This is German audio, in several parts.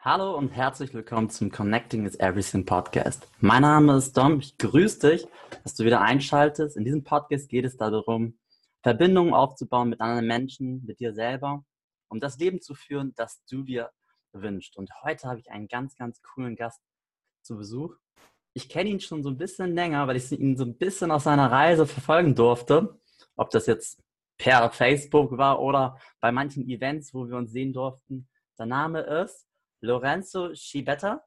Hallo und herzlich willkommen zum Connecting is Everything Podcast. Mein Name ist Dom, ich grüße dich, dass du wieder einschaltest. In diesem Podcast geht es darum, Verbindungen aufzubauen mit anderen Menschen, mit dir selber, um das Leben zu führen, das du dir wünschst. Und heute habe ich einen ganz, ganz coolen Gast zu Besuch. Ich kenne ihn schon so ein bisschen länger, weil ich ihn so ein bisschen auf seiner Reise verfolgen durfte. Ob das jetzt per Facebook war oder bei manchen Events, wo wir uns sehen durften. Der Name ist Lorenzo Schibetta.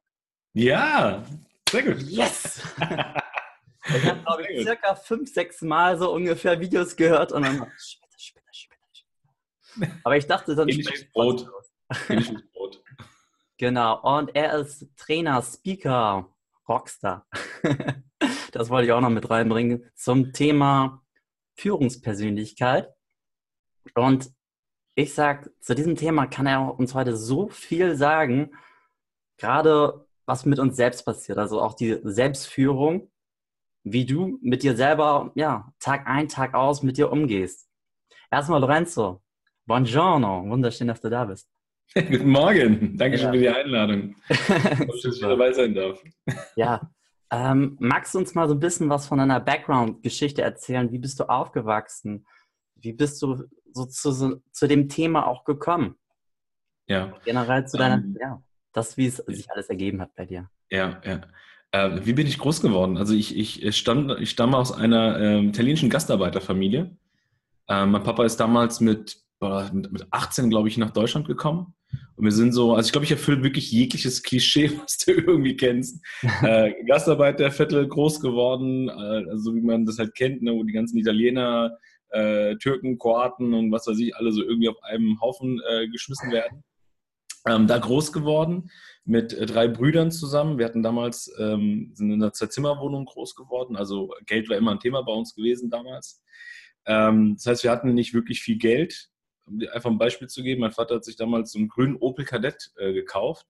Ja, sehr gut. Yes! ich habe, glaube ich, circa fünf, sechs Mal so ungefähr Videos gehört und dann Schibetta, Schibetta, Schibetta. Aber ich dachte dann Brot. Ähnliches Brot. Genau, und er ist Trainer, Speaker, Rockstar. das wollte ich auch noch mit reinbringen zum Thema Führungspersönlichkeit. Und ich sage, zu diesem Thema kann er uns heute so viel sagen, gerade was mit uns selbst passiert, also auch die Selbstführung, wie du mit dir selber, ja, Tag ein, Tag aus mit dir umgehst. Erstmal Lorenzo, buongiorno, wunderschön, dass du da bist. Guten Morgen, danke ja. schön für die Einladung, dass ich dabei sein darf. Ja, ähm, magst du uns mal so ein bisschen was von deiner Background-Geschichte erzählen? Wie bist du aufgewachsen? Wie bist du so zu, zu dem Thema auch gekommen? Ja. Generell zu deiner, ähm, ja, das, wie es sich alles ergeben hat bei dir. Ja, ja. Äh, wie bin ich groß geworden? Also ich, ich, stamm, ich stamme aus einer äh, italienischen Gastarbeiterfamilie. Äh, mein Papa ist damals mit, mit, mit 18, glaube ich, nach Deutschland gekommen. Und wir sind so, also ich glaube, ich erfülle wirklich jegliches Klischee, was du irgendwie kennst. äh, Gastarbeiterviertel groß geworden, äh, also wie man das halt kennt, ne, wo die ganzen Italiener äh, Türken, Kroaten und was weiß ich, alle so irgendwie auf einem Haufen äh, geschmissen werden. Ähm, da groß geworden mit äh, drei Brüdern zusammen. Wir hatten damals, ähm, sind in einer Zwei-Zimmer-Wohnung groß geworden. Also Geld war immer ein Thema bei uns gewesen damals. Ähm, das heißt, wir hatten nicht wirklich viel Geld. Um dir einfach ein Beispiel zu geben, mein Vater hat sich damals so einen grünen Opel Kadett äh, gekauft.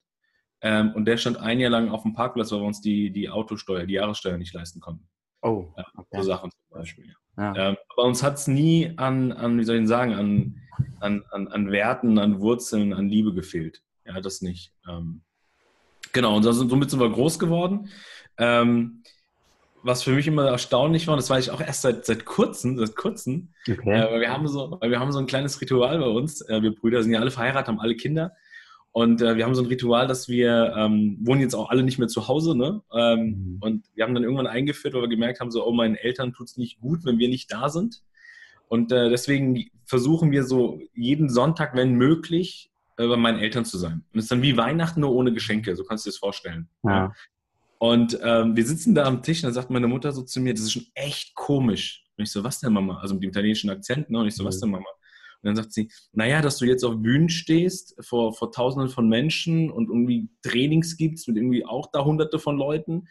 Ähm, und der stand ein Jahr lang auf dem Parkplatz, weil wir uns die, die Autosteuer, die Jahressteuer nicht leisten konnten. Oh. Ja, so Sachen zum Beispiel. Ja. Ähm, aber uns hat es nie an, an, wie soll ich sagen, an, an, an, an Werten, an Wurzeln, an Liebe gefehlt. Ja, das nicht. Ähm, genau, und somit sind wir groß geworden. Ähm, was für mich immer erstaunlich war, das weiß ich auch erst seit, seit kurzem, seit kurzem, okay. äh, weil, wir haben so, weil wir haben so ein kleines Ritual bei uns. Äh, wir Brüder sind ja alle verheiratet, haben alle Kinder. Und äh, wir haben so ein Ritual, dass wir ähm, wohnen jetzt auch alle nicht mehr zu Hause, ne? Ähm, mhm. Und wir haben dann irgendwann eingeführt, weil wir gemerkt haben, so, oh, meinen Eltern tut es nicht gut, wenn wir nicht da sind. Und äh, deswegen versuchen wir so jeden Sonntag, wenn möglich, äh, bei meinen Eltern zu sein. Und es ist dann wie Weihnachten nur ohne Geschenke, so kannst du dir das vorstellen. Ja. Und ähm, wir sitzen da am Tisch und dann sagt meine Mutter so zu mir, das ist schon echt komisch. Und ich so, was denn Mama? Also mit dem italienischen Akzent, ne? Und ich so, was mhm. denn Mama? Und dann sagt sie, naja, dass du jetzt auf Bühnen stehst vor, vor Tausenden von Menschen und irgendwie Trainings gibst mit irgendwie auch da Hunderte von Leuten.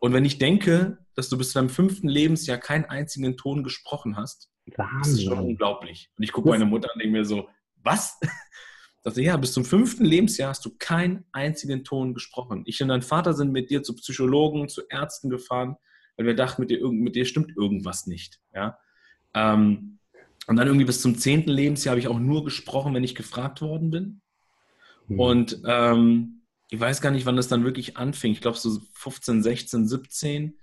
Und wenn ich denke, dass du bis zu deinem fünften Lebensjahr keinen einzigen Ton gesprochen hast, Wahnsinn. das ist schon unglaublich. Und ich gucke meine Mutter an und denke mir so, was? Sagte, ja, bis zum fünften Lebensjahr hast du keinen einzigen Ton gesprochen. Ich und dein Vater sind mit dir zu Psychologen, zu Ärzten gefahren, weil wir dachten, mit dir, mit dir stimmt irgendwas nicht. Ja? Ähm, und dann irgendwie bis zum zehnten Lebensjahr habe ich auch nur gesprochen, wenn ich gefragt worden bin. Mhm. Und ähm, ich weiß gar nicht, wann das dann wirklich anfing. Ich glaube so 15, 16, 17,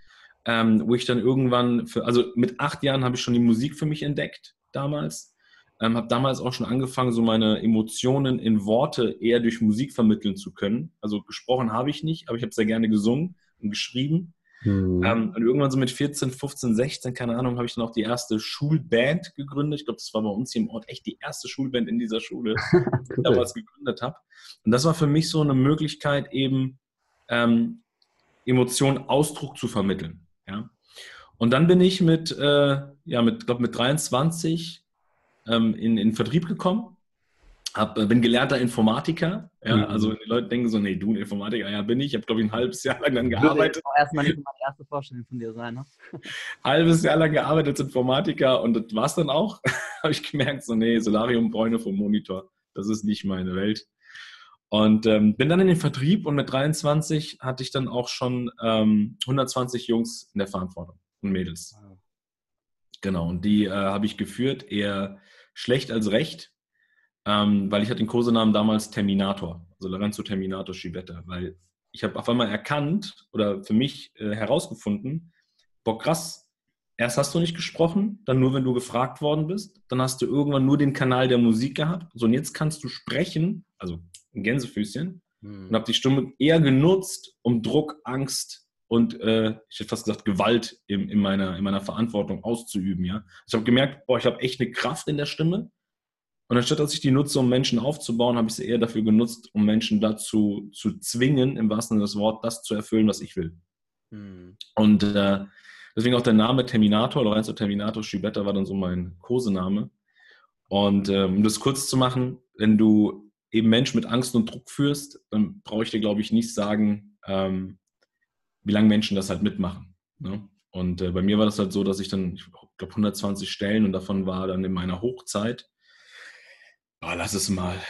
ähm, wo ich dann irgendwann, für, also mit acht Jahren habe ich schon die Musik für mich entdeckt damals. Ähm, habe damals auch schon angefangen, so meine Emotionen in Worte eher durch Musik vermitteln zu können. Also gesprochen habe ich nicht, aber ich habe sehr gerne gesungen und geschrieben. Mhm. Ähm, und irgendwann so mit 14, 15, 16, keine Ahnung, habe ich dann auch die erste Schulband gegründet. Ich glaube, das war bei uns hier im Ort echt die erste Schulband in dieser Schule, die ich damals gegründet habe. Und das war für mich so eine Möglichkeit, eben ähm, Emotionen Ausdruck zu vermitteln. Ja? Und dann bin ich mit, äh, ja, mit, glaube mit 23 ähm, in, in Vertrieb gekommen hab, äh, bin gelernter Informatiker. Ja, mhm. Also die Leute denken so, nee, du ein Informatiker, ja bin ich. Ich habe, glaube ich, ein halbes Jahr lang dann gearbeitet. Das erstmal nicht meine erste Vorstellung von dir sein, ne? halbes Jahr lang gearbeitet als Informatiker und das war es dann auch. habe ich gemerkt, so, nee, Solarium, Bräune vom Monitor, das ist nicht meine Welt. Und ähm, bin dann in den Vertrieb und mit 23 hatte ich dann auch schon ähm, 120 Jungs in der Verantwortung und Mädels. Genau, und die äh, habe ich geführt, eher schlecht als recht, ähm, weil ich hatte den Kosenamen damals Terminator, also Lorenzo Terminator Schibetta, weil ich habe auf einmal erkannt oder für mich äh, herausgefunden, boah krass, erst hast du nicht gesprochen, dann nur wenn du gefragt worden bist, dann hast du irgendwann nur den Kanal der Musik gehabt, so und jetzt kannst du sprechen, also ein Gänsefüßchen, hm. und habe die Stimme eher genutzt, um Druck, Angst und äh, ich hätte fast gesagt Gewalt in, in, meiner, in meiner Verantwortung auszuüben. Ja? Ich habe gemerkt, boah, ich habe echt eine Kraft in der Stimme. Und anstatt dass ich die nutze, um Menschen aufzubauen, habe ich sie eher dafür genutzt, um Menschen dazu zu zwingen, im wahrsten Sinne des Wortes, das zu erfüllen, was ich will. Hm. Und äh, deswegen auch der Name Terminator, Lorenzo Terminator Schibetta war dann so mein Kosename. Und ähm, um das kurz zu machen, wenn du eben Menschen mit Angst und Druck führst, dann brauche ich dir, glaube ich, nicht sagen, ähm, wie lange Menschen das halt mitmachen. Ne? Und äh, bei mir war das halt so, dass ich dann, ich glaube, 120 Stellen und davon war dann in meiner Hochzeit, oh, lass es mal,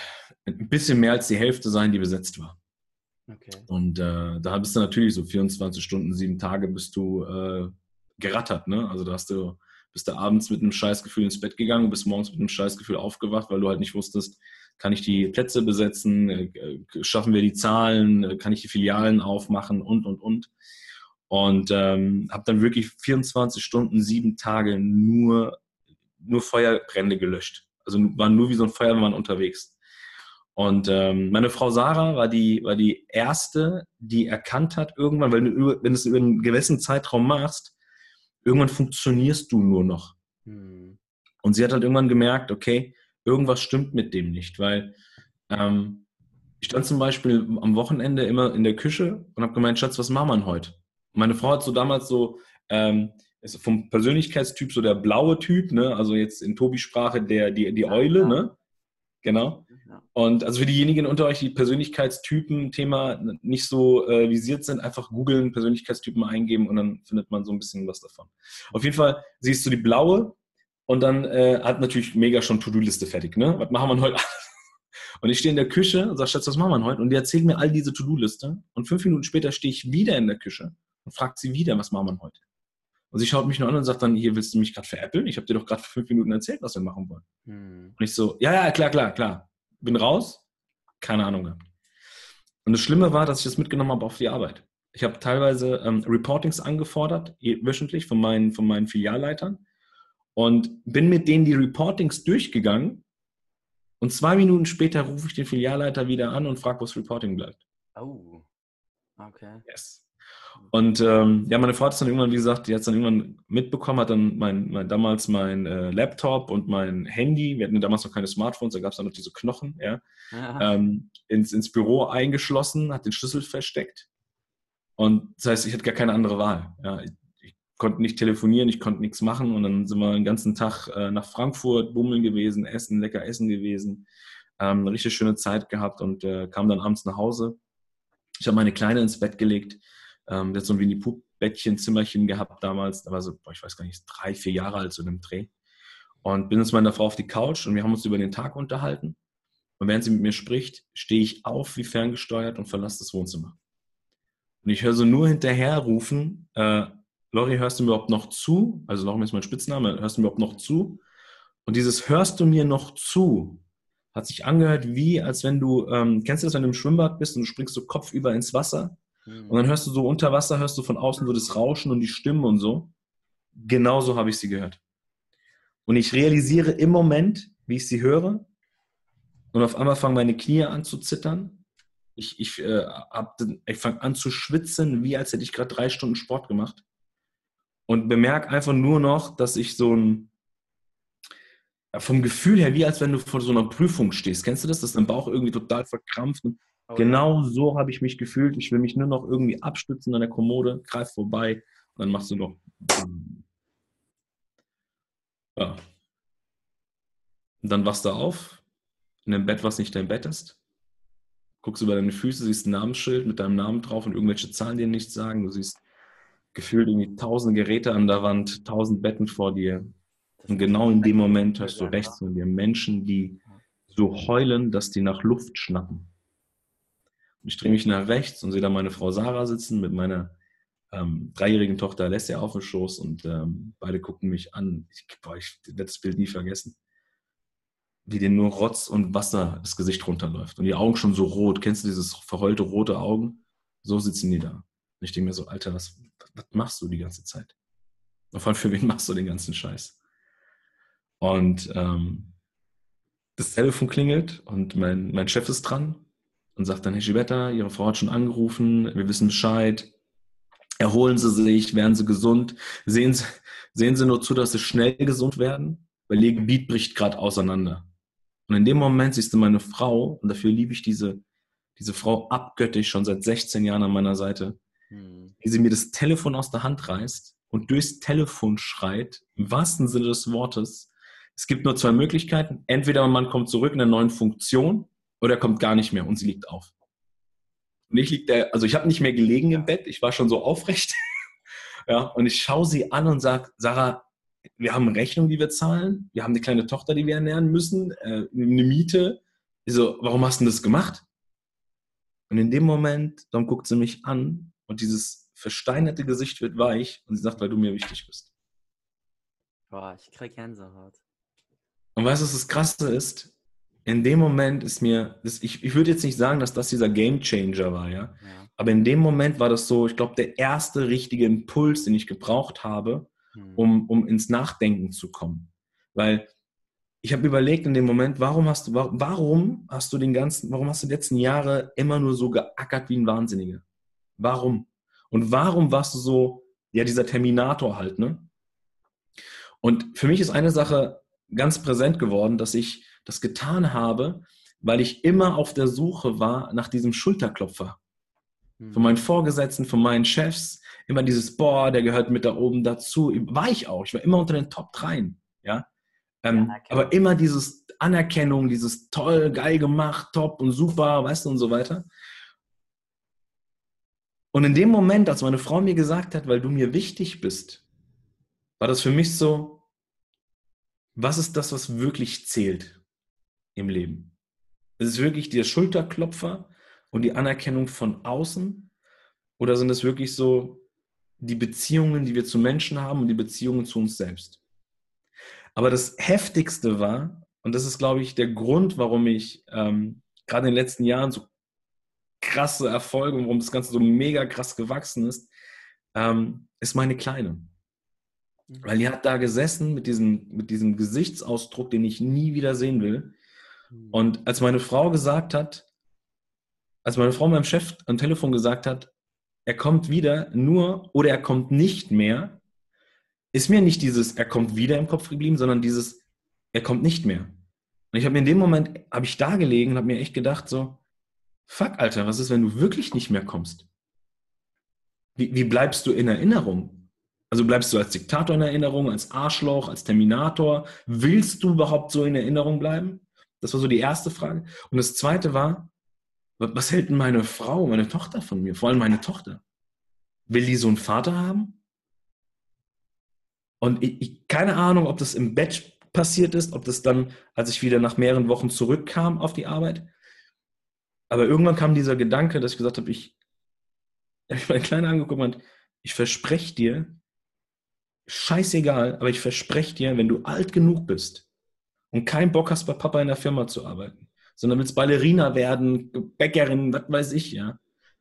ein bisschen mehr als die Hälfte sein, die besetzt war. Okay. Und äh, da bist du natürlich so 24 Stunden, sieben Tage bist du äh, gerattert. Ne? Also da hast du, bist du abends mit einem Scheißgefühl ins Bett gegangen und bist morgens mit einem Scheißgefühl aufgewacht, weil du halt nicht wusstest, kann ich die Plätze besetzen? Äh, schaffen wir die Zahlen? Kann ich die Filialen aufmachen? Und, und, und. Und ähm, habe dann wirklich 24 Stunden, sieben Tage nur, nur Feuerbrände gelöscht. Also waren nur wie so ein Feuerwehrmann unterwegs. Und ähm, meine Frau Sarah war die, war die erste, die erkannt hat, irgendwann, weil du, wenn du es über einen gewissen Zeitraum machst, irgendwann funktionierst du nur noch. Hm. Und sie hat halt irgendwann gemerkt, okay, irgendwas stimmt mit dem nicht, weil ähm, ich stand zum Beispiel am Wochenende immer in der Küche und habe gemeint, Schatz, was machen wir heute? Meine Frau hat so damals so, ähm, ist vom Persönlichkeitstyp so der blaue Typ, ne? also jetzt in Tobis Sprache der, die, die Eule, ja. ne? Genau. Und also für diejenigen unter euch, die Persönlichkeitstypen-Thema nicht so äh, visiert sind, einfach googeln, Persönlichkeitstypen eingeben und dann findet man so ein bisschen was davon. Auf jeden Fall siehst du die blaue und dann äh, hat natürlich mega schon To-Do-Liste fertig. Ne? Was machen wir heute? Und ich stehe in der Küche und sage, Schatz, was machen wir heute? Und die erzählt mir all diese To-Do-Liste. Und fünf Minuten später stehe ich wieder in der Küche und fragt sie wieder, was machen wir heute? Und sie schaut mich nur an und sagt dann, hier willst du mich gerade veräppeln? Ich habe dir doch gerade fünf Minuten erzählt, was wir machen wollen. Hm. Und ich so, ja, ja, klar, klar, klar. Bin raus, keine Ahnung gehabt. Und das Schlimme war, dass ich das mitgenommen habe auf die Arbeit. Ich habe teilweise ähm, Reportings angefordert, wöchentlich von meinen, von meinen Filialleitern und bin mit denen die Reportings durchgegangen. Und zwei Minuten später rufe ich den Filialleiter wieder an und frage, wo das Reporting bleibt. Oh, okay. Yes. Und ähm, ja, meine Frau hat es dann irgendwann, wie gesagt, die hat es dann irgendwann mitbekommen, hat dann mein, mein damals mein äh, Laptop und mein Handy, wir hatten damals noch keine Smartphones, da gab es dann noch diese Knochen, ja, ähm, ins, ins Büro eingeschlossen, hat den Schlüssel versteckt. Und das heißt, ich hatte gar keine andere Wahl. Ja konnte nicht telefonieren, ich konnte nichts machen und dann sind wir den ganzen Tag äh, nach Frankfurt bummeln gewesen, essen, lecker essen gewesen, ähm, eine richtig schöne Zeit gehabt und äh, kam dann abends nach Hause. Ich habe meine Kleine ins Bett gelegt, ähm, hat so ein Winnie-Pooh-Bettchen, Zimmerchen gehabt damals, da war so, boah, ich weiß gar nicht, drei, vier Jahre alt so in dem Dreh. Und bin jetzt meiner Frau auf die Couch und wir haben uns über den Tag unterhalten. Und während sie mit mir spricht, stehe ich auf wie ferngesteuert und verlasse das Wohnzimmer. Und ich höre so nur hinterher rufen, äh, Lori, hörst du mir überhaupt noch zu? Also Lori ist mein Spitzname, hörst du mir überhaupt noch zu? Und dieses hörst du mir noch zu hat sich angehört wie, als wenn du, ähm, kennst du das, wenn du im Schwimmbad bist und du springst so kopfüber ins Wasser mhm. und dann hörst du so unter Wasser, hörst du von außen so das Rauschen und die Stimmen und so. Genauso habe ich sie gehört. Und ich realisiere im Moment, wie ich sie höre und auf einmal fangen meine Knie an zu zittern. Ich, ich, äh, ich fange an zu schwitzen, wie als hätte ich gerade drei Stunden Sport gemacht und bemerke einfach nur noch, dass ich so ein, vom Gefühl her, wie als wenn du vor so einer Prüfung stehst. Kennst du das? Dass dein Bauch irgendwie total verkrampft. Und oh, genau ja. so habe ich mich gefühlt. Ich will mich nur noch irgendwie abstützen an der Kommode, greif vorbei und dann machst du noch. Ja. Und dann wachst du auf in einem Bett, was nicht dein Bett ist. Guckst über deine Füße, siehst ein Namensschild mit deinem Namen drauf und irgendwelche Zahlen, die dir nichts sagen. Du siehst gefühlt irgendwie tausend Geräte an der Wand, tausend Betten vor dir. Und genau in dem Moment hörst du rechts von dir Menschen, die so heulen, dass die nach Luft schnappen. Ich drehe mich nach rechts und sehe da meine Frau Sarah sitzen mit meiner ähm, dreijährigen Tochter Alessia auf dem Schoß und ähm, beide gucken mich an. Ich, boah, ich werde das Bild nie vergessen. Wie denen nur Rotz und Wasser das Gesicht runterläuft und die Augen schon so rot. Kennst du dieses verheulte rote Augen? So sitzen die da. Und ich denke mir so, Alter, was, was machst du die ganze Zeit? Vor allem für wen machst du den ganzen Scheiß? Und ähm, das Telefon klingelt und mein, mein Chef ist dran und sagt dann, Herr Gibetta, Ihre Frau hat schon angerufen, wir wissen Bescheid, erholen Sie sich, werden Sie gesund, sehen Sie, sehen Sie nur zu, dass Sie schnell gesund werden, weil Ihr Gebiet bricht gerade auseinander. Und in dem Moment siehst du meine Frau, und dafür liebe ich diese, diese Frau abgöttisch schon seit 16 Jahren an meiner Seite, hm. wie sie mir das Telefon aus der Hand reißt und durchs Telefon schreit, im wahrsten Sinne des Wortes, es gibt nur zwei Möglichkeiten. Entweder man kommt zurück in einer neuen Funktion oder er kommt gar nicht mehr und sie liegt auf. Und ich lieg da, also ich habe nicht mehr gelegen im Bett, ich war schon so aufrecht. ja, und ich schaue sie an und sage, Sarah, wir haben eine Rechnung, die wir zahlen, wir haben eine kleine Tochter, die wir ernähren müssen, äh, eine Miete. Ich so, warum hast du das gemacht? Und in dem Moment, dann guckt sie mich an und dieses versteinerte Gesicht wird weich und sie sagt, weil du mir wichtig bist. Boah, ich krieg Gänsehaut. Und weißt du, was das Krasse ist? In dem Moment ist mir, das, ich, ich würde jetzt nicht sagen, dass das dieser Game Changer war, ja? ja. Aber in dem Moment war das so, ich glaube, der erste richtige Impuls, den ich gebraucht habe, hm. um, um ins Nachdenken zu kommen. Weil ich habe überlegt in dem Moment, warum hast du, warum hast du den ganzen, warum hast du die letzten Jahre immer nur so geackert wie ein Wahnsinniger? Warum? Und warum warst du so, ja, dieser Terminator halt, ne? Und für mich ist eine Sache ganz präsent geworden, dass ich das getan habe, weil ich immer auf der Suche war nach diesem Schulterklopfer. Hm. Von meinen Vorgesetzten, von meinen Chefs, immer dieses, boah, der gehört mit da oben dazu. War ich auch. Ich war immer unter den Top 3. Ja? Ähm, aber immer dieses Anerkennung, dieses toll, geil gemacht, top und super, weißt du, und so weiter. Und in dem Moment, als meine Frau mir gesagt hat, weil du mir wichtig bist, war das für mich so, was ist das, was wirklich zählt im Leben? Ist es wirklich der Schulterklopfer und die Anerkennung von außen? Oder sind es wirklich so die Beziehungen, die wir zu Menschen haben und die Beziehungen zu uns selbst? Aber das Heftigste war, und das ist, glaube ich, der Grund, warum ich ähm, gerade in den letzten Jahren so krasse Erfolge und warum das Ganze so mega krass gewachsen ist, ähm, ist meine Kleine. Mhm. Weil die hat da gesessen mit diesem, mit diesem Gesichtsausdruck, den ich nie wieder sehen will. Mhm. Und als meine Frau gesagt hat, als meine Frau meinem Chef am Telefon gesagt hat, er kommt wieder nur oder er kommt nicht mehr, ist mir nicht dieses, er kommt wieder im Kopf geblieben, sondern dieses, er kommt nicht mehr. Und ich habe mir in dem Moment, habe ich da gelegen und habe mir echt gedacht so, fuck, Alter, was ist, wenn du wirklich nicht mehr kommst? Wie, wie bleibst du in Erinnerung? Also bleibst du als Diktator in Erinnerung, als Arschloch, als Terminator? Willst du überhaupt so in Erinnerung bleiben? Das war so die erste Frage. Und das zweite war, was hält denn meine Frau, meine Tochter von mir? Vor allem meine Tochter. Will die so einen Vater haben? Und ich, ich, keine Ahnung, ob das im Bett passiert ist, ob das dann, als ich wieder nach mehreren Wochen zurückkam auf die Arbeit. Aber irgendwann kam dieser Gedanke, dass ich gesagt habe, ich, ich habe meine Kleine angeguckt und ich verspreche dir, scheißegal, aber ich verspreche dir, wenn du alt genug bist und keinen Bock hast, bei Papa in der Firma zu arbeiten, sondern willst Ballerina werden, Bäckerin, was weiß ich, ja,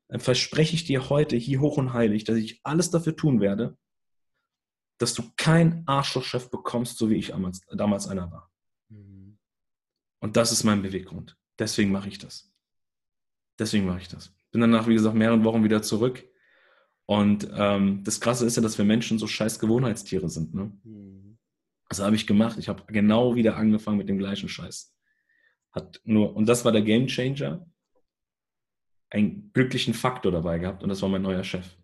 dann verspreche ich dir heute hier hoch und heilig, dass ich alles dafür tun werde, dass du keinen Arschlochchef bekommst, so wie ich damals, damals einer war. Mhm. Und das ist mein Beweggrund. Deswegen mache ich das. Deswegen mache ich das. Bin danach, wie gesagt, mehrere Wochen wieder zurück und ähm, das Krasse ist ja, dass wir Menschen so scheiß Gewohnheitstiere sind. Ne? Mhm. Das habe ich gemacht. Ich habe genau wieder angefangen mit dem gleichen Scheiß. Hat nur, und das war der Game Changer, einen glücklichen Faktor dabei gehabt und das war mein neuer Chef.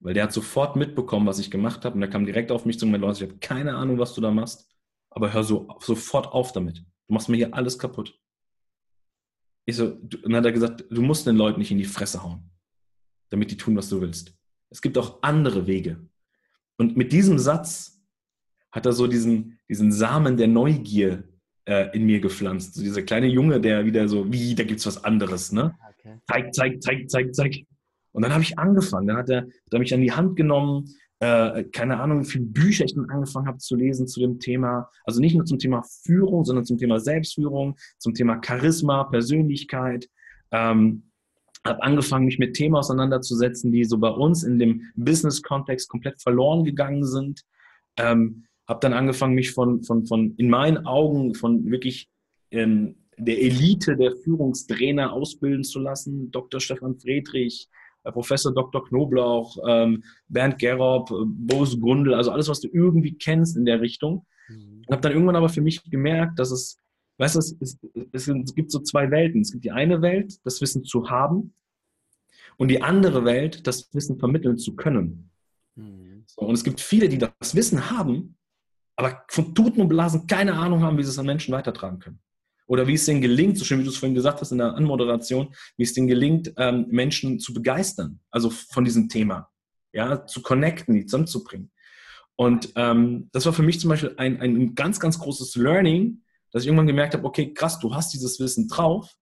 Weil der hat sofort mitbekommen, was ich gemacht habe und der kam direkt auf mich zu und meinte, ich habe keine Ahnung, was du da machst, aber hör so sofort auf damit. Du machst mir hier alles kaputt. Ich so, und dann hat er gesagt, du musst den Leuten nicht in die Fresse hauen damit die tun, was du willst. Es gibt auch andere Wege. Und mit diesem Satz hat er so diesen, diesen Samen der Neugier äh, in mir gepflanzt. So dieser kleine Junge, der wieder so, wie, da gibt es was anderes, ne? Okay. Zeig, zeig, zeig, zeig, zeig. Und dann habe ich angefangen. Dann hat er, hat er mich an die Hand genommen, äh, keine Ahnung, wie viele Bücher ich dann angefangen habe zu lesen zu dem Thema. Also nicht nur zum Thema Führung, sondern zum Thema Selbstführung, zum Thema Charisma, Persönlichkeit. Ähm, habe angefangen, mich mit Themen auseinanderzusetzen, die so bei uns in dem Business-Kontext komplett verloren gegangen sind. Ähm, habe dann angefangen, mich von, von, von, in meinen Augen, von wirklich ähm, der Elite der Führungstrainer ausbilden zu lassen. Dr. Stefan Friedrich, Professor Dr. Knoblauch, ähm, Bernd Gerob, äh, Boris Gundel, also alles, was du irgendwie kennst in der Richtung. Mhm. Habe dann irgendwann aber für mich gemerkt, dass es, weißt du, es, es, es gibt so zwei Welten. Es gibt die eine Welt, das Wissen zu haben, und die andere Welt, das Wissen vermitteln zu können. Mhm. So, und es gibt viele, die das Wissen haben, aber von Tuten und Blasen keine Ahnung haben, wie sie es an Menschen weitertragen können. Oder wie es denen gelingt, so schön wie du es vorhin gesagt hast in der Anmoderation, wie es denen gelingt, ähm, Menschen zu begeistern, also von diesem Thema, ja, zu connecten, die zusammenzubringen. Und ähm, das war für mich zum Beispiel ein, ein ganz, ganz großes Learning, dass ich irgendwann gemerkt habe, okay, krass, du hast dieses Wissen drauf,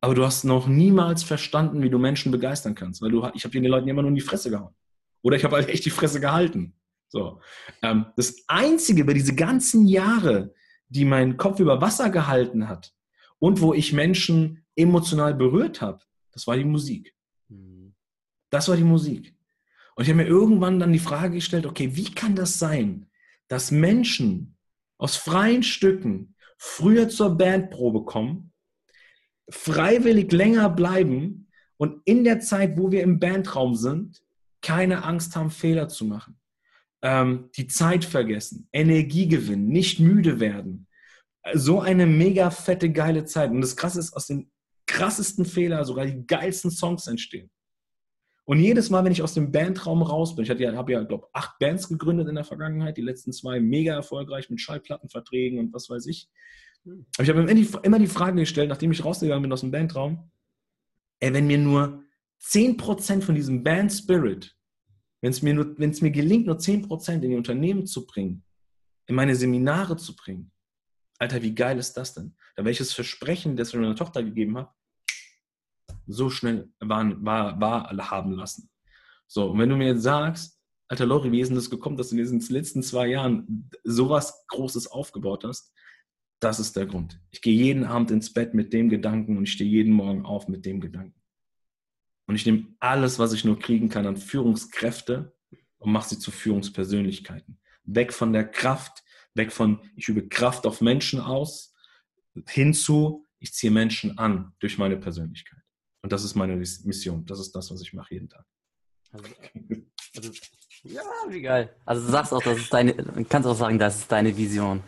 aber du hast noch niemals verstanden, wie du Menschen begeistern kannst, weil du, ich habe den Leuten immer nur in die Fresse gehauen. Oder ich habe halt echt die Fresse gehalten. So. Ähm, das Einzige über diese ganzen Jahre, die meinen Kopf über Wasser gehalten hat und wo ich Menschen emotional berührt habe, das war die Musik. Mhm. Das war die Musik. Und ich habe mir irgendwann dann die Frage gestellt, okay, wie kann das sein, dass Menschen aus freien Stücken früher zur Bandprobe kommen, freiwillig länger bleiben und in der Zeit, wo wir im Bandraum sind, keine Angst haben, Fehler zu machen ähm, die Zeit vergessen, Energie gewinnen, nicht müde werden. So eine mega fette, geile Zeit. Und das Krasse ist, aus den krassesten Fehlern sogar die geilsten Songs entstehen. Und jedes Mal, wenn ich aus dem Bandraum raus bin, ich habe ja, hab ja glaube acht Bands gegründet in der Vergangenheit, die letzten zwei mega erfolgreich mit Schallplattenverträgen und was weiß ich. Aber ich habe immer die, immer die Frage gestellt, nachdem ich rausgegangen bin aus dem Bandraum, ey, wenn mir nur 10% von diesem Band Spirit wenn es mir, mir gelingt, nur 10% in die Unternehmen zu bringen, in meine Seminare zu bringen, Alter, wie geil ist das denn? Da welches Versprechen, das ich meiner Tochter gegeben habe, so schnell war, war, war haben lassen. So, und wenn du mir jetzt sagst, Alter Lori, wie ist denn das gekommen, dass du in diesen letzten zwei Jahren sowas Großes aufgebaut hast? Das ist der Grund. Ich gehe jeden Abend ins Bett mit dem Gedanken und ich stehe jeden Morgen auf mit dem Gedanken. Und ich nehme alles, was ich nur kriegen kann an Führungskräfte und mache sie zu Führungspersönlichkeiten. Weg von der Kraft, weg von, ich übe Kraft auf Menschen aus, hinzu, ich ziehe Menschen an durch meine Persönlichkeit. Und das ist meine Mission. Das ist das, was ich mache jeden Tag. Also, also, ja, wie geil. Also du sagst auch, das ist deine, kannst auch sagen, das ist deine Vision.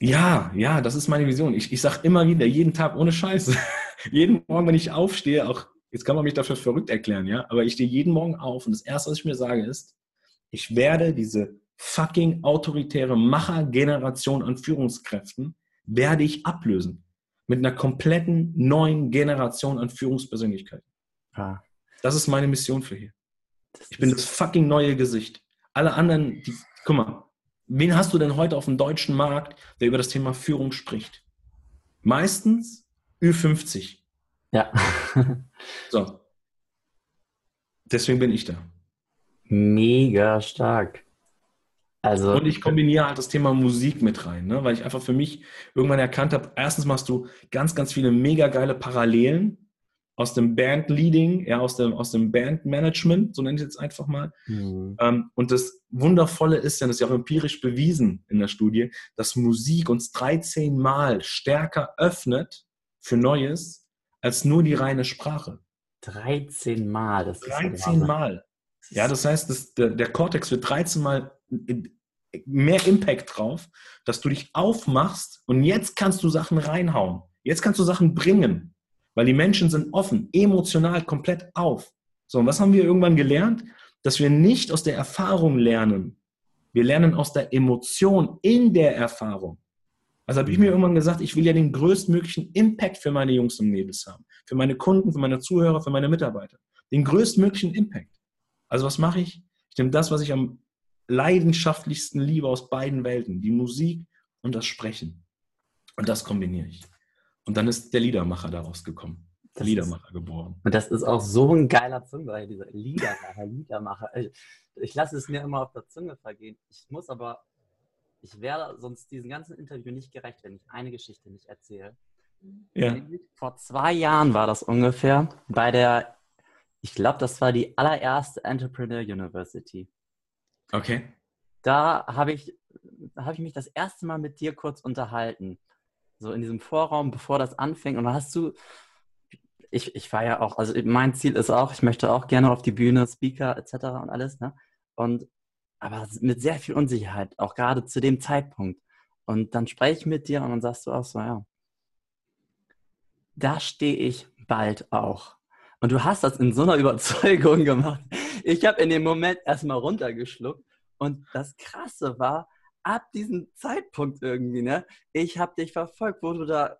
Ja, ja, das ist meine Vision. Ich, ich sage immer wieder, jeden Tag ohne Scheiße. jeden Morgen, wenn ich aufstehe, auch Jetzt kann man mich dafür verrückt erklären, ja, aber ich stehe jeden Morgen auf und das Erste, was ich mir sage, ist, ich werde diese fucking autoritäre Machergeneration an Führungskräften, werde ich ablösen. Mit einer kompletten neuen Generation an Führungspersönlichkeiten. Ah. Das ist meine Mission für hier. Ich bin das fucking neue Gesicht. Alle anderen, die, guck mal, wen hast du denn heute auf dem deutschen Markt, der über das Thema Führung spricht? Meistens Ü50. Ja. so. Deswegen bin ich da. Mega stark. Also, und ich kombiniere halt das Thema Musik mit rein, ne? weil ich einfach für mich irgendwann erkannt habe, erstens machst du ganz, ganz viele mega geile Parallelen aus dem Bandleading, ja, aus dem, aus dem Bandmanagement, so nenne ich es jetzt einfach mal. Mhm. Ähm, und das Wundervolle ist ja, das ist ja auch empirisch bewiesen in der Studie, dass Musik uns 13 Mal stärker öffnet für Neues als nur die reine Sprache. 13 Mal. Das 13 Mal. Ja, das heißt, das, der, der Cortex wird 13 Mal mehr Impact drauf, dass du dich aufmachst und jetzt kannst du Sachen reinhauen. Jetzt kannst du Sachen bringen, weil die Menschen sind offen, emotional komplett auf. So, und was haben wir irgendwann gelernt? Dass wir nicht aus der Erfahrung lernen. Wir lernen aus der Emotion in der Erfahrung. Also habe ich mir irgendwann gesagt, ich will ja den größtmöglichen Impact für meine Jungs und Mädels haben. Für meine Kunden, für meine Zuhörer, für meine Mitarbeiter. Den größtmöglichen Impact. Also was mache ich? Ich nehme das, was ich am leidenschaftlichsten liebe aus beiden Welten. Die Musik und das Sprechen. Und das kombiniere ich. Und dann ist der Liedermacher daraus gekommen. Liedermacher ist, geboren. Und das ist auch so ein geiler Zunge, dieser Liedermacher, Liedermacher. Ich, ich lasse es mir immer auf der Zunge vergehen. Ich muss aber, ich wäre sonst diesem ganzen Interview nicht gerecht, wenn ich eine Geschichte nicht erzähle. Ja. Vor zwei Jahren war das ungefähr bei der, ich glaube, das war die allererste Entrepreneur University. Okay. Da habe ich, hab ich mich das erste Mal mit dir kurz unterhalten. So in diesem Vorraum, bevor das anfängt. Und da hast du, ich, ich war ja auch, also mein Ziel ist auch, ich möchte auch gerne auf die Bühne, Speaker etc. und alles. Ne? Und aber mit sehr viel Unsicherheit, auch gerade zu dem Zeitpunkt. Und dann spreche ich mit dir und dann sagst du auch so, ja, da stehe ich bald auch. Und du hast das in so einer Überzeugung gemacht. Ich habe in dem Moment erstmal runtergeschluckt. Und das Krasse war, ab diesem Zeitpunkt irgendwie, ne, ich habe dich verfolgt, wo du da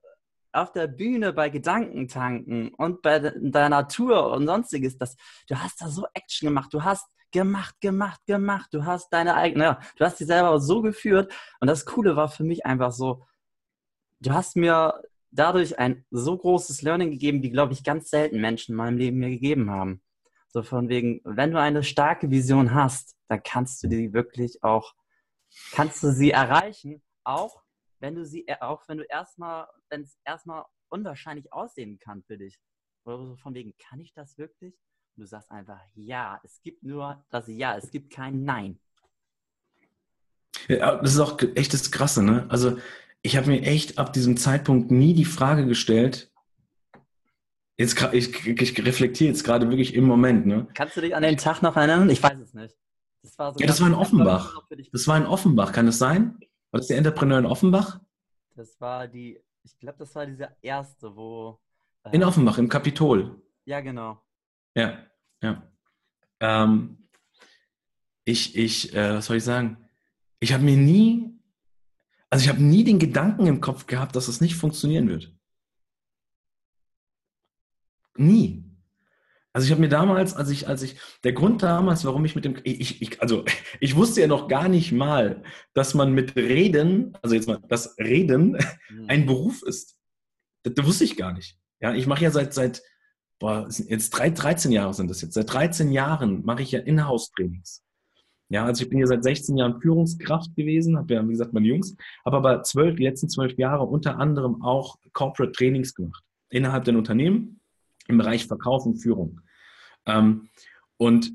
auf der Bühne bei Gedankentanken und bei deiner Tour und sonstiges, das, du hast da so Action gemacht, du hast gemacht, gemacht, gemacht, du hast deine eigene, ja, du hast dich selber so geführt und das Coole war für mich einfach so, du hast mir dadurch ein so großes Learning gegeben, wie, glaube ich, ganz selten Menschen in meinem Leben mir gegeben haben. So von wegen, wenn du eine starke Vision hast, dann kannst du die wirklich auch, kannst du sie erreichen, auch wenn du sie, auch wenn du erstmal, wenn es erstmal unwahrscheinlich aussehen kann für dich. Oder so von wegen, kann ich das wirklich? Du sagst einfach, ja, es gibt nur das Ja, es gibt kein Nein. Ja, das ist auch echt das Krasse, ne? Also ich habe mir echt ab diesem Zeitpunkt nie die Frage gestellt, jetzt ich, ich reflektiere jetzt gerade wirklich im Moment, ne? Kannst du dich an den Tag noch erinnern? Ich weiß es nicht. Das war, so ja, das war in Offenbach. Das war in Offenbach, kann das sein? War das der Entrepreneur in Offenbach? Das war die, ich glaube, das war diese erste, wo. Äh, in Offenbach, im Kapitol. Ja, genau. Ja, ja. Ähm, ich, ich, äh, was soll ich sagen? Ich habe mir nie also ich habe nie den Gedanken im Kopf gehabt, dass es nicht funktionieren wird. Nie. Also ich habe mir damals, als ich, als ich, der Grund damals, warum ich mit dem, ich, ich, also ich wusste ja noch gar nicht mal, dass man mit Reden, also jetzt mal, dass Reden mhm. ein Beruf ist. Das, das, wusste ich gar nicht. Ja, ich mache ja seit, seit, boah, jetzt drei, 13 Jahre sind das jetzt. Seit 13 Jahren mache ich ja Inhouse-Trainings. Ja, also ich bin hier seit 16 Jahren Führungskraft gewesen, habe ja, wie gesagt, meine Jungs, habe aber zwölf, die letzten zwölf Jahre unter anderem auch Corporate Trainings gemacht. Innerhalb der Unternehmen im Bereich Verkauf und Führung. Ähm, und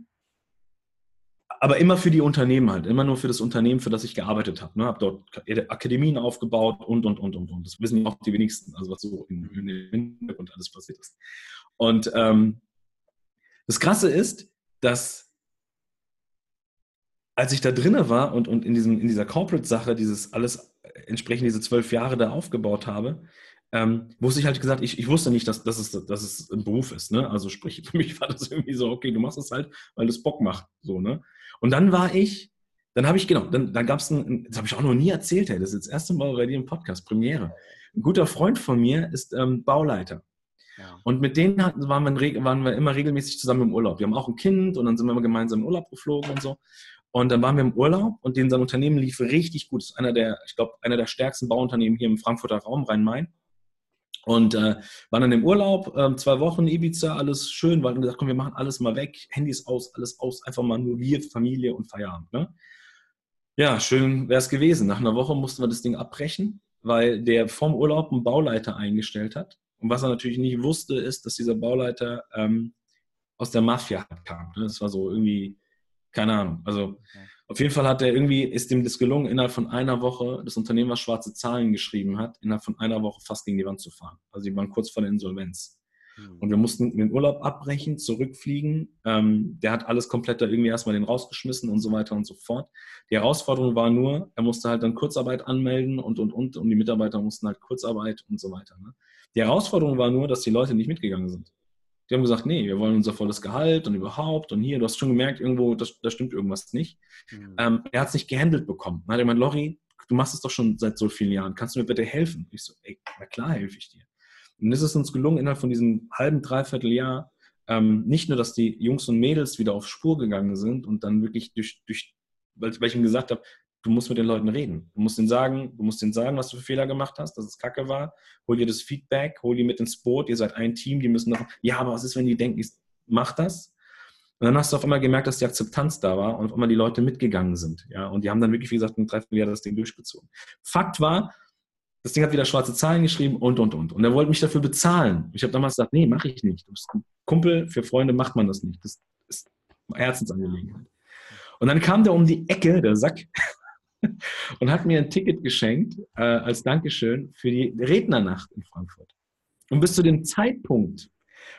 aber immer für die Unternehmen halt, immer nur für das Unternehmen, für das ich gearbeitet habe. Ne? Habe dort Akademien aufgebaut und, und, und, und, und. Das wissen auch die wenigsten, also was so dem Hintergrund alles passiert ist. Und ähm, das Krasse ist, dass als ich da drinne war und, und in, diesem, in dieser Corporate-Sache, dieses alles entsprechend diese zwölf Jahre da aufgebaut habe, ähm, wusste ich halt gesagt, ich, ich wusste nicht, dass, dass, es, dass es ein Beruf ist. Ne? Also sprich, für mich war das irgendwie so, okay, du machst es halt, weil es Bock macht. So, ne? Und dann war ich, dann habe ich, genau, dann, dann gab es ein, das habe ich auch noch nie erzählt, hey, das ist das erste Mal bei dir im Podcast, Premiere. Ein guter Freund von mir ist ähm, Bauleiter. Ja. Und mit denen hatten, waren, wir, waren wir immer regelmäßig zusammen im Urlaub. Wir haben auch ein Kind und dann sind wir immer gemeinsam in Urlaub geflogen und so. Und dann waren wir im Urlaub und sein Unternehmen lief richtig gut. Das ist einer der, ich glaube, einer der stärksten Bauunternehmen hier im Frankfurter Raum, Rhein-Main. Und äh, waren dann im Urlaub, äh, zwei Wochen Ibiza, alles schön, weil wir gesagt, komm, wir machen alles mal weg, Handys aus, alles aus, einfach mal nur wir, Familie und Feierabend. Ne? Ja, schön wäre es gewesen. Nach einer Woche mussten wir das Ding abbrechen, weil der vom Urlaub einen Bauleiter eingestellt hat. Und was er natürlich nicht wusste, ist, dass dieser Bauleiter ähm, aus der Mafia kam. Ne? Das war so irgendwie keine Ahnung. Also auf jeden Fall hat er irgendwie, ist ihm das gelungen, innerhalb von einer Woche, das Unternehmen, was schwarze Zahlen geschrieben hat, innerhalb von einer Woche fast gegen die Wand zu fahren. Also die waren kurz vor der Insolvenz. Mhm. Und wir mussten den Urlaub abbrechen, zurückfliegen. Ähm, der hat alles komplett da irgendwie erstmal den rausgeschmissen und so weiter und so fort. Die Herausforderung war nur, er musste halt dann Kurzarbeit anmelden und, und, und. Und die Mitarbeiter mussten halt Kurzarbeit und so weiter. Ne? Die Herausforderung war nur, dass die Leute nicht mitgegangen sind. Die haben gesagt, nee, wir wollen unser volles Gehalt und überhaupt und hier, du hast schon gemerkt, irgendwo, da stimmt irgendwas nicht. Mhm. Ähm, er hat es nicht gehandelt bekommen. Dann hat er gemeint, Lori, du machst es doch schon seit so vielen Jahren, kannst du mir bitte helfen? Ich so, ey, na klar helfe ich dir. Und es ist uns gelungen, innerhalb von diesem halben, dreiviertel Jahr, ähm, nicht nur, dass die Jungs und Mädels wieder auf Spur gegangen sind und dann wirklich durch, durch weil, weil ich ihm gesagt habe, du musst mit den Leuten reden. Du musst ihnen sagen, du musst ihnen sagen, was du für Fehler gemacht hast, dass es kacke war. Hol dir das Feedback, hol die mit ins Boot, ihr seid ein Team, die müssen noch, ja, aber was ist, wenn die denken, ich mach das? Und dann hast du auf einmal gemerkt, dass die Akzeptanz da war und auf einmal die Leute mitgegangen sind. Ja, und die haben dann wirklich, wie gesagt, ein Dreivierteljahr das Ding durchgezogen. Fakt war, das Ding hat wieder schwarze Zahlen geschrieben und, und, und. Und er wollte mich dafür bezahlen. Ich habe damals gesagt, nee, mache ich nicht. Du bist ein Kumpel, für Freunde macht man das nicht. Das ist Herzensangelegenheit. Und dann kam der um die Ecke, der Sack, und hat mir ein Ticket geschenkt äh, als Dankeschön für die Rednernacht in Frankfurt. Und bis zu dem Zeitpunkt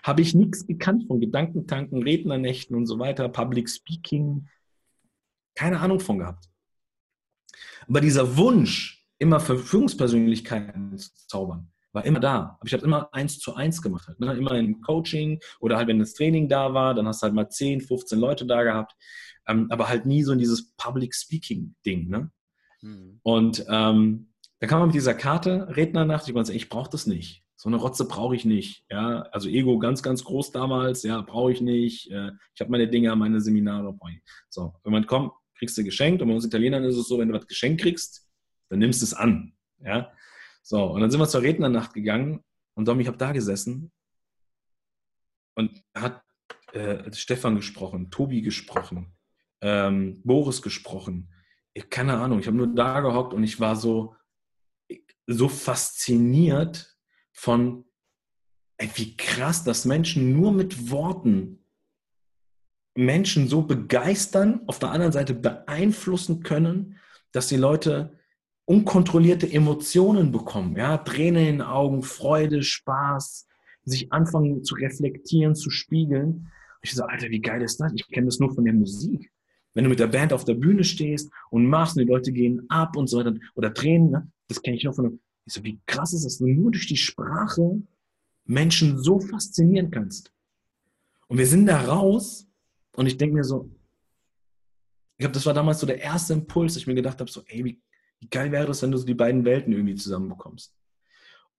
habe ich nichts gekannt von Gedankentanken, Rednernächten und so weiter, Public Speaking, keine Ahnung von gehabt. Aber dieser Wunsch, immer Führungspersönlichkeiten zu zaubern, war immer da. Aber ich habe immer eins zu eins gemacht. Halt, ne? Immer im Coaching oder halt, wenn das Training da war, dann hast du halt mal 10, 15 Leute da gehabt. Ähm, aber halt nie so in dieses Public Speaking-Ding. Ne? Mhm. Und ähm, da kam man mit dieser Karte, Rednernacht, ich meinte, ich brauche das nicht. So eine Rotze brauche ich nicht. Ja, also Ego ganz, ganz groß damals, ja, brauche ich nicht. Äh, ich habe meine Dinge, meine Seminare. So, wenn man kommt, kriegst du geschenkt. Und bei uns Italienern ist es so, wenn du was geschenkt kriegst, dann nimmst du es an. Ja, so, und dann sind wir zur Rednernacht gegangen und Domi, ich habe da gesessen und hat äh, Stefan gesprochen, Tobi gesprochen, ähm, Boris gesprochen. Keine Ahnung, ich habe nur da gehockt und ich war so, so fasziniert von, ey, wie krass, dass Menschen nur mit Worten Menschen so begeistern, auf der anderen Seite beeinflussen können, dass die Leute unkontrollierte Emotionen bekommen. Ja? Tränen in den Augen, Freude, Spaß, sich anfangen zu reflektieren, zu spiegeln. Und ich so, Alter, wie geil ist das? Ich kenne das nur von der Musik. Wenn du mit der Band auf der Bühne stehst und machst und die Leute gehen ab und so weiter oder Tränen, ne? das kenne ich noch von ich so, wie krass ist das, dass du nur durch die Sprache Menschen so faszinieren kannst. Und wir sind da raus und ich denke mir so, ich glaube, das war damals so der erste Impuls, dass ich mir gedacht habe, so, ey, wie, wie geil wäre das, wenn du so die beiden Welten irgendwie zusammenbekommst.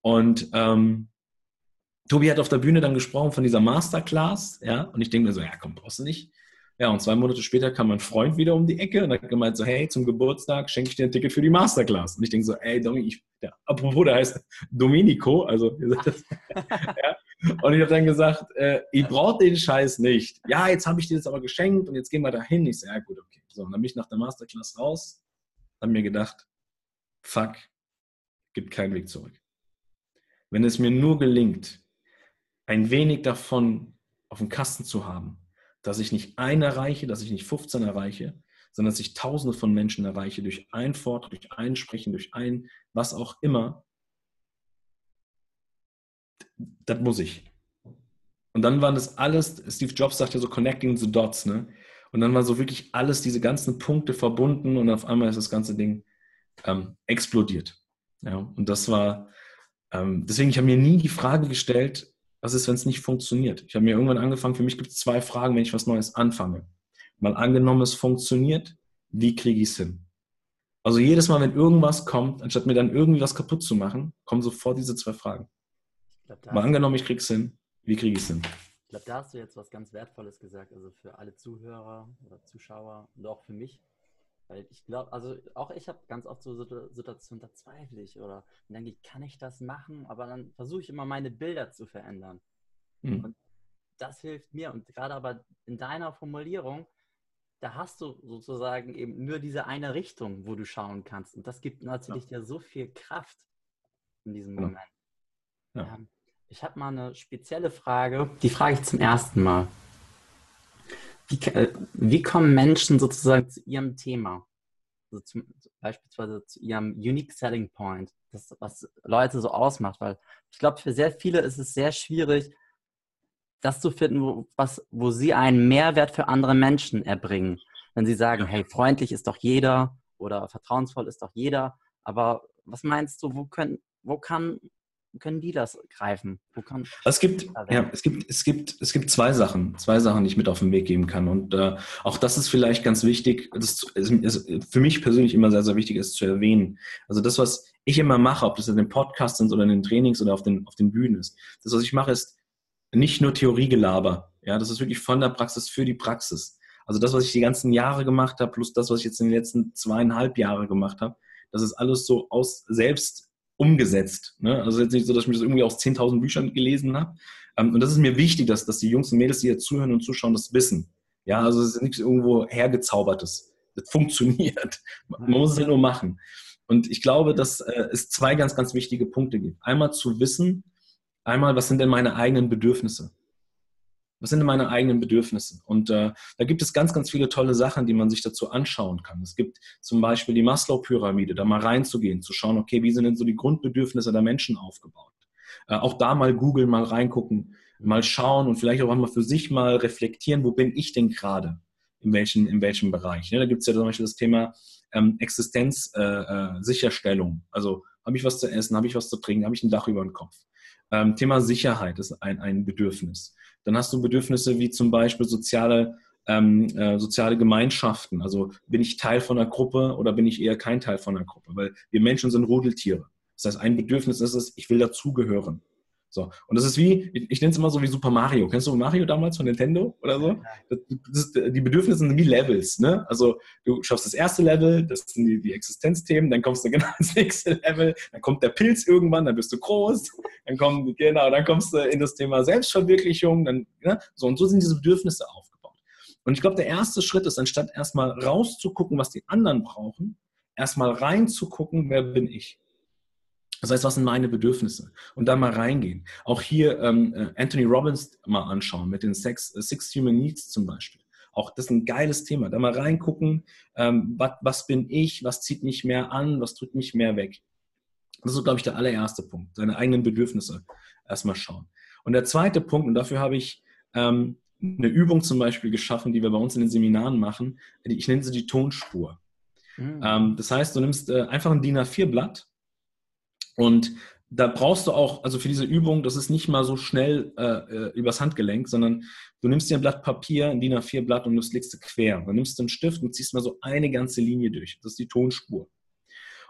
Und ähm, Tobi hat auf der Bühne dann gesprochen von dieser Masterclass, ja, und ich denke mir so, ja, komm, brauchst du nicht. Ja, und zwei Monate später kam mein Freund wieder um die Ecke und hat gemeint so, hey, zum Geburtstag schenke ich dir ein Ticket für die Masterclass. Und ich denke so, ey, Domi, ich, ja, apropos, der heißt Domenico, also, ja. Und ich habe dann gesagt, äh, ich brauche den Scheiß nicht. Ja, jetzt habe ich dir das aber geschenkt und jetzt gehen wir da hin. Ich so, ja, gut, okay. So, und dann bin ich nach der Masterclass raus, habe mir gedacht, fuck, gibt keinen Weg zurück. Wenn es mir nur gelingt, ein wenig davon auf dem Kasten zu haben, dass ich nicht einen erreiche, dass ich nicht 15 erreiche, sondern dass ich Tausende von Menschen erreiche durch ein Vortrag, durch ein Sprechen, durch ein was auch immer. Das muss ich. Und dann waren das alles, Steve Jobs sagte so connecting the dots, ne? Und dann war so wirklich alles, diese ganzen Punkte verbunden und auf einmal ist das ganze Ding ähm, explodiert. Ja, und das war, ähm, deswegen, ich habe mir nie die Frage gestellt, was ist, wenn es nicht funktioniert? Ich habe mir irgendwann angefangen, für mich gibt es zwei Fragen, wenn ich was Neues anfange. Mal angenommen, es funktioniert, wie kriege ich es hin? Also jedes Mal, wenn irgendwas kommt, anstatt mir dann irgendwie was kaputt zu machen, kommen sofort diese zwei Fragen. Glaub, Mal angenommen, ich kriege es hin, wie kriege ich es hin? Ich glaube, da hast du jetzt was ganz Wertvolles gesagt, also für alle Zuhörer oder Zuschauer und auch für mich. Weil ich glaube, also auch ich habe ganz oft so Situationen, da zweifle ich oder denke ich, kann ich das machen? Aber dann versuche ich immer meine Bilder zu verändern. Mhm. Und das hilft mir. Und gerade aber in deiner Formulierung, da hast du sozusagen eben nur diese eine Richtung, wo du schauen kannst. Und das gibt natürlich ja, ja so viel Kraft in diesem Moment. Ja. Ähm, ich habe mal eine spezielle Frage, die frage ich zum ersten Mal. Wie, äh, wie kommen Menschen sozusagen zu ihrem Thema? Also zum, beispielsweise zu ihrem Unique Selling Point, das, was Leute so ausmacht. Weil ich glaube, für sehr viele ist es sehr schwierig, das zu finden, wo, was, wo sie einen Mehrwert für andere Menschen erbringen. Wenn sie sagen, hey, freundlich ist doch jeder oder vertrauensvoll ist doch jeder. Aber was meinst du, wo, können, wo kann können die das greifen? Es gibt, ja, es gibt, es gibt, es gibt zwei Sachen, zwei Sachen, die ich mit auf den Weg geben kann. Und äh, auch das ist vielleicht ganz wichtig. Das ist, ist, für mich persönlich immer sehr, sehr wichtig, ist zu erwähnen. Also das, was ich immer mache, ob das in den Podcasts sind oder in den Trainings oder auf den, auf den Bühnen ist, das, was ich mache, ist nicht nur Theoriegelaber. Ja, das ist wirklich von der Praxis für die Praxis. Also das, was ich die ganzen Jahre gemacht habe, plus das, was ich jetzt in den letzten zweieinhalb Jahren gemacht habe, das ist alles so aus selbst umgesetzt. Ne? Also jetzt nicht so, dass ich mir das irgendwie aus 10.000 Büchern gelesen habe. Ähm, und das ist mir wichtig, dass, dass die Jungs und Mädels, die hier zuhören und zuschauen, das wissen. Ja, also es ist nichts irgendwo hergezaubertes. Das funktioniert. Man muss es ja nur machen. Und ich glaube, dass äh, es zwei ganz, ganz wichtige Punkte gibt. Einmal zu wissen, einmal, was sind denn meine eigenen Bedürfnisse? Was sind meine eigenen Bedürfnisse? Und äh, da gibt es ganz, ganz viele tolle Sachen, die man sich dazu anschauen kann. Es gibt zum Beispiel die Maslow-Pyramide, da mal reinzugehen, zu schauen, okay, wie sind denn so die Grundbedürfnisse der Menschen aufgebaut? Äh, auch da mal googeln, mal reingucken, mal schauen und vielleicht auch einmal für sich mal reflektieren, wo bin ich denn gerade? In welchem, in welchem Bereich? Ja, da gibt es ja zum Beispiel das Thema ähm, Existenzsicherstellung. Äh, äh also habe ich was zu essen, habe ich was zu trinken, habe ich ein Dach über dem Kopf? Ähm, Thema Sicherheit ist ein, ein Bedürfnis. Dann hast du Bedürfnisse wie zum Beispiel soziale, ähm, äh, soziale Gemeinschaften. Also bin ich Teil von einer Gruppe oder bin ich eher kein Teil von einer Gruppe? Weil wir Menschen sind Rudeltiere. Das heißt, ein Bedürfnis ist es, ich will dazugehören. So. Und das ist wie, ich, ich nenne es immer so wie Super Mario. Kennst du Mario damals von Nintendo oder so? Das, das die Bedürfnisse sind wie Levels, ne? Also du schaffst das erste Level, das sind die, die Existenzthemen, dann kommst du genau ins nächste Level, dann kommt der Pilz irgendwann, dann bist du groß, dann kommt, genau, dann kommst du in das Thema Selbstverwirklichung, dann, ne? So, und so sind diese Bedürfnisse aufgebaut. Und ich glaube, der erste Schritt ist, anstatt erstmal rauszugucken, was die anderen brauchen, erstmal reinzugucken, wer bin ich? Das heißt, was sind meine Bedürfnisse? Und dann mal reingehen. Auch hier ähm, äh, Anthony Robbins mal anschauen mit den Six, äh, Six Human Needs zum Beispiel. Auch das ist ein geiles Thema. Da mal reingucken, ähm, was, was bin ich, was zieht mich mehr an, was drückt mich mehr weg. Das ist, glaube ich, der allererste Punkt. Seine eigenen Bedürfnisse erstmal schauen. Und der zweite Punkt, und dafür habe ich ähm, eine Übung zum Beispiel geschaffen, die wir bei uns in den Seminaren machen. Ich nenne sie die Tonspur. Mhm. Ähm, das heißt, du nimmst äh, einfach ein DIN A4-Blatt und da brauchst du auch, also für diese Übung, das ist nicht mal so schnell äh, äh, übers Handgelenk, sondern du nimmst dir ein Blatt Papier, ein DIN A4-Blatt und das legst du quer. Dann nimmst du einen Stift und ziehst mal so eine ganze Linie durch. Das ist die Tonspur.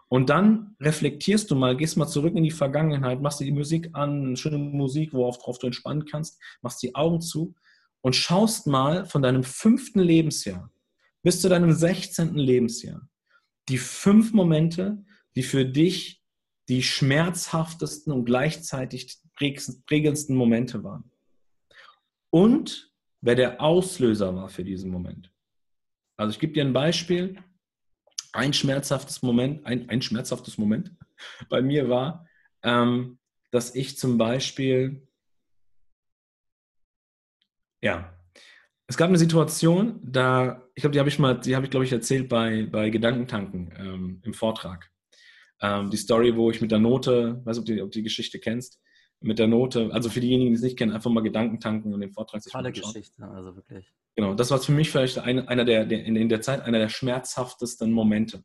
Und dann reflektierst du mal, gehst mal zurück in die Vergangenheit, machst dir die Musik an, schöne Musik, worauf du entspannen kannst, machst die Augen zu und schaust mal von deinem fünften Lebensjahr bis zu deinem sechzehnten Lebensjahr die fünf Momente, die für dich die schmerzhaftesten und gleichzeitig prägendsten Momente waren. Und wer der Auslöser war für diesen Moment. Also ich gebe dir ein Beispiel. Ein schmerzhaftes Moment, ein, ein schmerzhaftes Moment bei mir war, ähm, dass ich zum Beispiel, ja, es gab eine Situation, da, ich glaube, die habe ich mal, die habe ich, glaube ich, erzählt bei, bei Gedankentanken ähm, im Vortrag. Ähm, die Story, wo ich mit der Note, weiß nicht, ob du ob die Geschichte kennst, mit der Note, also für diejenigen, die es nicht kennen, einfach mal Gedanken tanken und den Vortrag sich Tolle Geschichte, also wirklich. Genau, das war für mich vielleicht ein, einer der, der, in der Zeit einer der schmerzhaftesten Momente.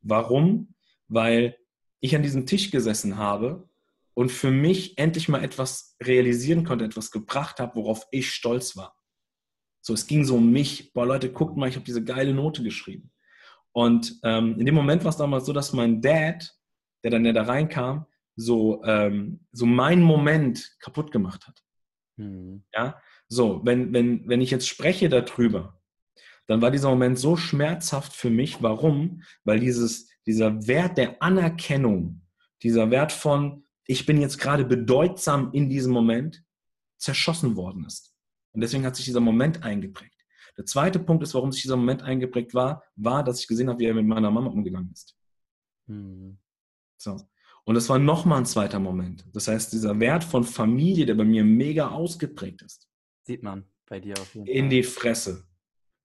Warum? Weil ich an diesem Tisch gesessen habe und für mich endlich mal etwas realisieren konnte, etwas gebracht habe, worauf ich stolz war. So, es ging so um mich. Boah, Leute, guckt mal, ich habe diese geile Note geschrieben. Und ähm, in dem Moment war es damals so, dass mein Dad, der dann ja da reinkam, so, ähm, so meinen Moment kaputt gemacht hat. Mhm. Ja, so, wenn, wenn, wenn ich jetzt spreche darüber, dann war dieser Moment so schmerzhaft für mich. Warum? Weil dieses, dieser Wert der Anerkennung, dieser Wert von, ich bin jetzt gerade bedeutsam in diesem Moment, zerschossen worden ist. Und deswegen hat sich dieser Moment eingeprägt. Der zweite Punkt ist, warum sich dieser Moment eingeprägt war, war, dass ich gesehen habe, wie er mit meiner Mama umgegangen ist. Mhm. So. Und das war nochmal ein zweiter Moment. Das heißt, dieser Wert von Familie, der bei mir mega ausgeprägt ist. Sieht man bei dir auf jeden Fall. In die Fresse.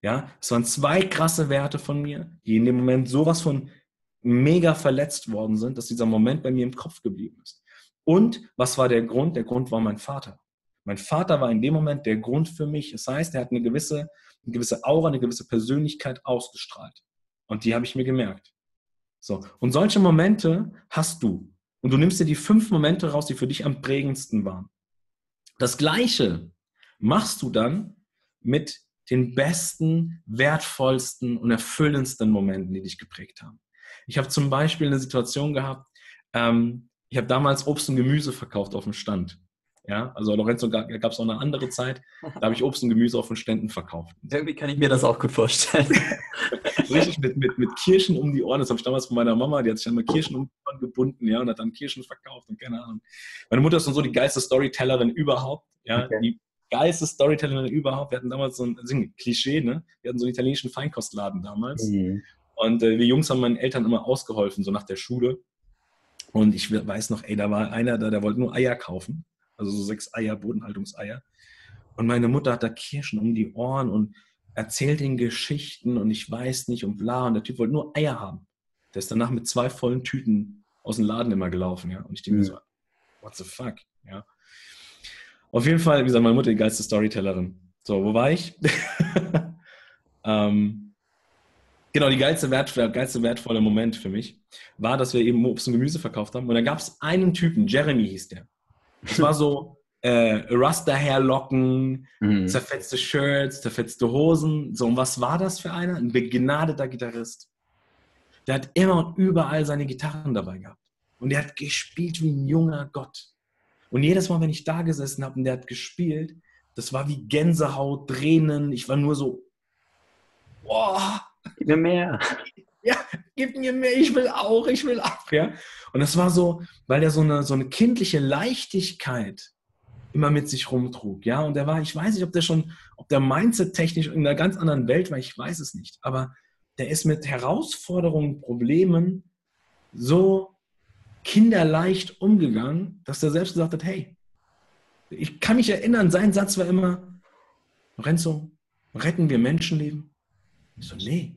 Ja, es waren zwei krasse Werte von mir, die in dem Moment sowas von mega verletzt worden sind, dass dieser Moment bei mir im Kopf geblieben ist. Und was war der Grund? Der Grund war mein Vater. Mein Vater war in dem Moment der Grund für mich. Das heißt, er hat eine gewisse eine gewisse Aura, eine gewisse Persönlichkeit ausgestrahlt. Und die habe ich mir gemerkt. So. Und solche Momente hast du. Und du nimmst dir die fünf Momente raus, die für dich am prägendsten waren. Das Gleiche machst du dann mit den besten, wertvollsten und erfüllendsten Momenten, die dich geprägt haben. Ich habe zum Beispiel eine Situation gehabt, ähm, ich habe damals Obst und Gemüse verkauft auf dem Stand Ja, also Lorenzo gab es auch eine andere Zeit, da habe ich Obst und Gemüse auf den Ständen verkauft. Irgendwie kann ich mir das auch gut vorstellen. Richtig mit, mit, mit Kirschen um die Ohren. Das habe ich damals von meiner Mama, die hat sich dann mal Kirschen um die Ohren gebunden, ja, und hat dann Kirschen verkauft und keine Ahnung. Meine Mutter ist so die geilste Storytellerin überhaupt, ja, okay. die geilste Storytellerin überhaupt. Wir hatten damals so ein, also ein Klischee, ne? Wir hatten so einen italienischen Feinkostladen damals. Mhm. Und äh, wir Jungs haben meinen Eltern immer ausgeholfen, so nach der Schule. Und ich weiß noch, ey, da war einer da, der wollte nur Eier kaufen. Also so sechs Eier, Bodenhaltungseier. Und meine Mutter hat da Kirschen um die Ohren und erzählt ihn Geschichten und ich weiß nicht und bla. Und der Typ wollte nur Eier haben. Der ist danach mit zwei vollen Tüten aus dem Laden immer gelaufen, ja. Und ich denke mir mhm. so, what the fuck, ja. Auf jeden Fall, wie gesagt, meine Mutter die geilste Storytellerin. So, wo war ich? ähm, genau, die geilste, wert, der geilste wertvolle Moment für mich war, dass wir eben Obst und Gemüse verkauft haben. Und da gab es einen Typen, Jeremy hieß der. Das war so äh, Rasta-Hairlocken, mhm. zerfetzte Shirts, zerfetzte Hosen. So, und was war das für einer? Ein begnadeter Gitarrist. Der hat immer und überall seine Gitarren dabei gehabt. Und der hat gespielt wie ein junger Gott. Und jedes Mal, wenn ich da gesessen habe und der hat gespielt, das war wie Gänsehaut, Tränen. Ich war nur so, boah. Gib mir mehr. Ja, gib mir mehr, ich will auch, ich will auch. Ja? Und das war so, weil er so eine, so eine kindliche Leichtigkeit immer mit sich rumtrug. Ja, und der war, ich weiß nicht, ob der schon, ob der Mindset technisch in einer ganz anderen Welt war, ich weiß es nicht. Aber der ist mit Herausforderungen, Problemen so kinderleicht umgegangen, dass er selbst gesagt hat, hey, ich kann mich erinnern, sein Satz war immer, Renzo, retten wir Menschenleben? Ich so, nee,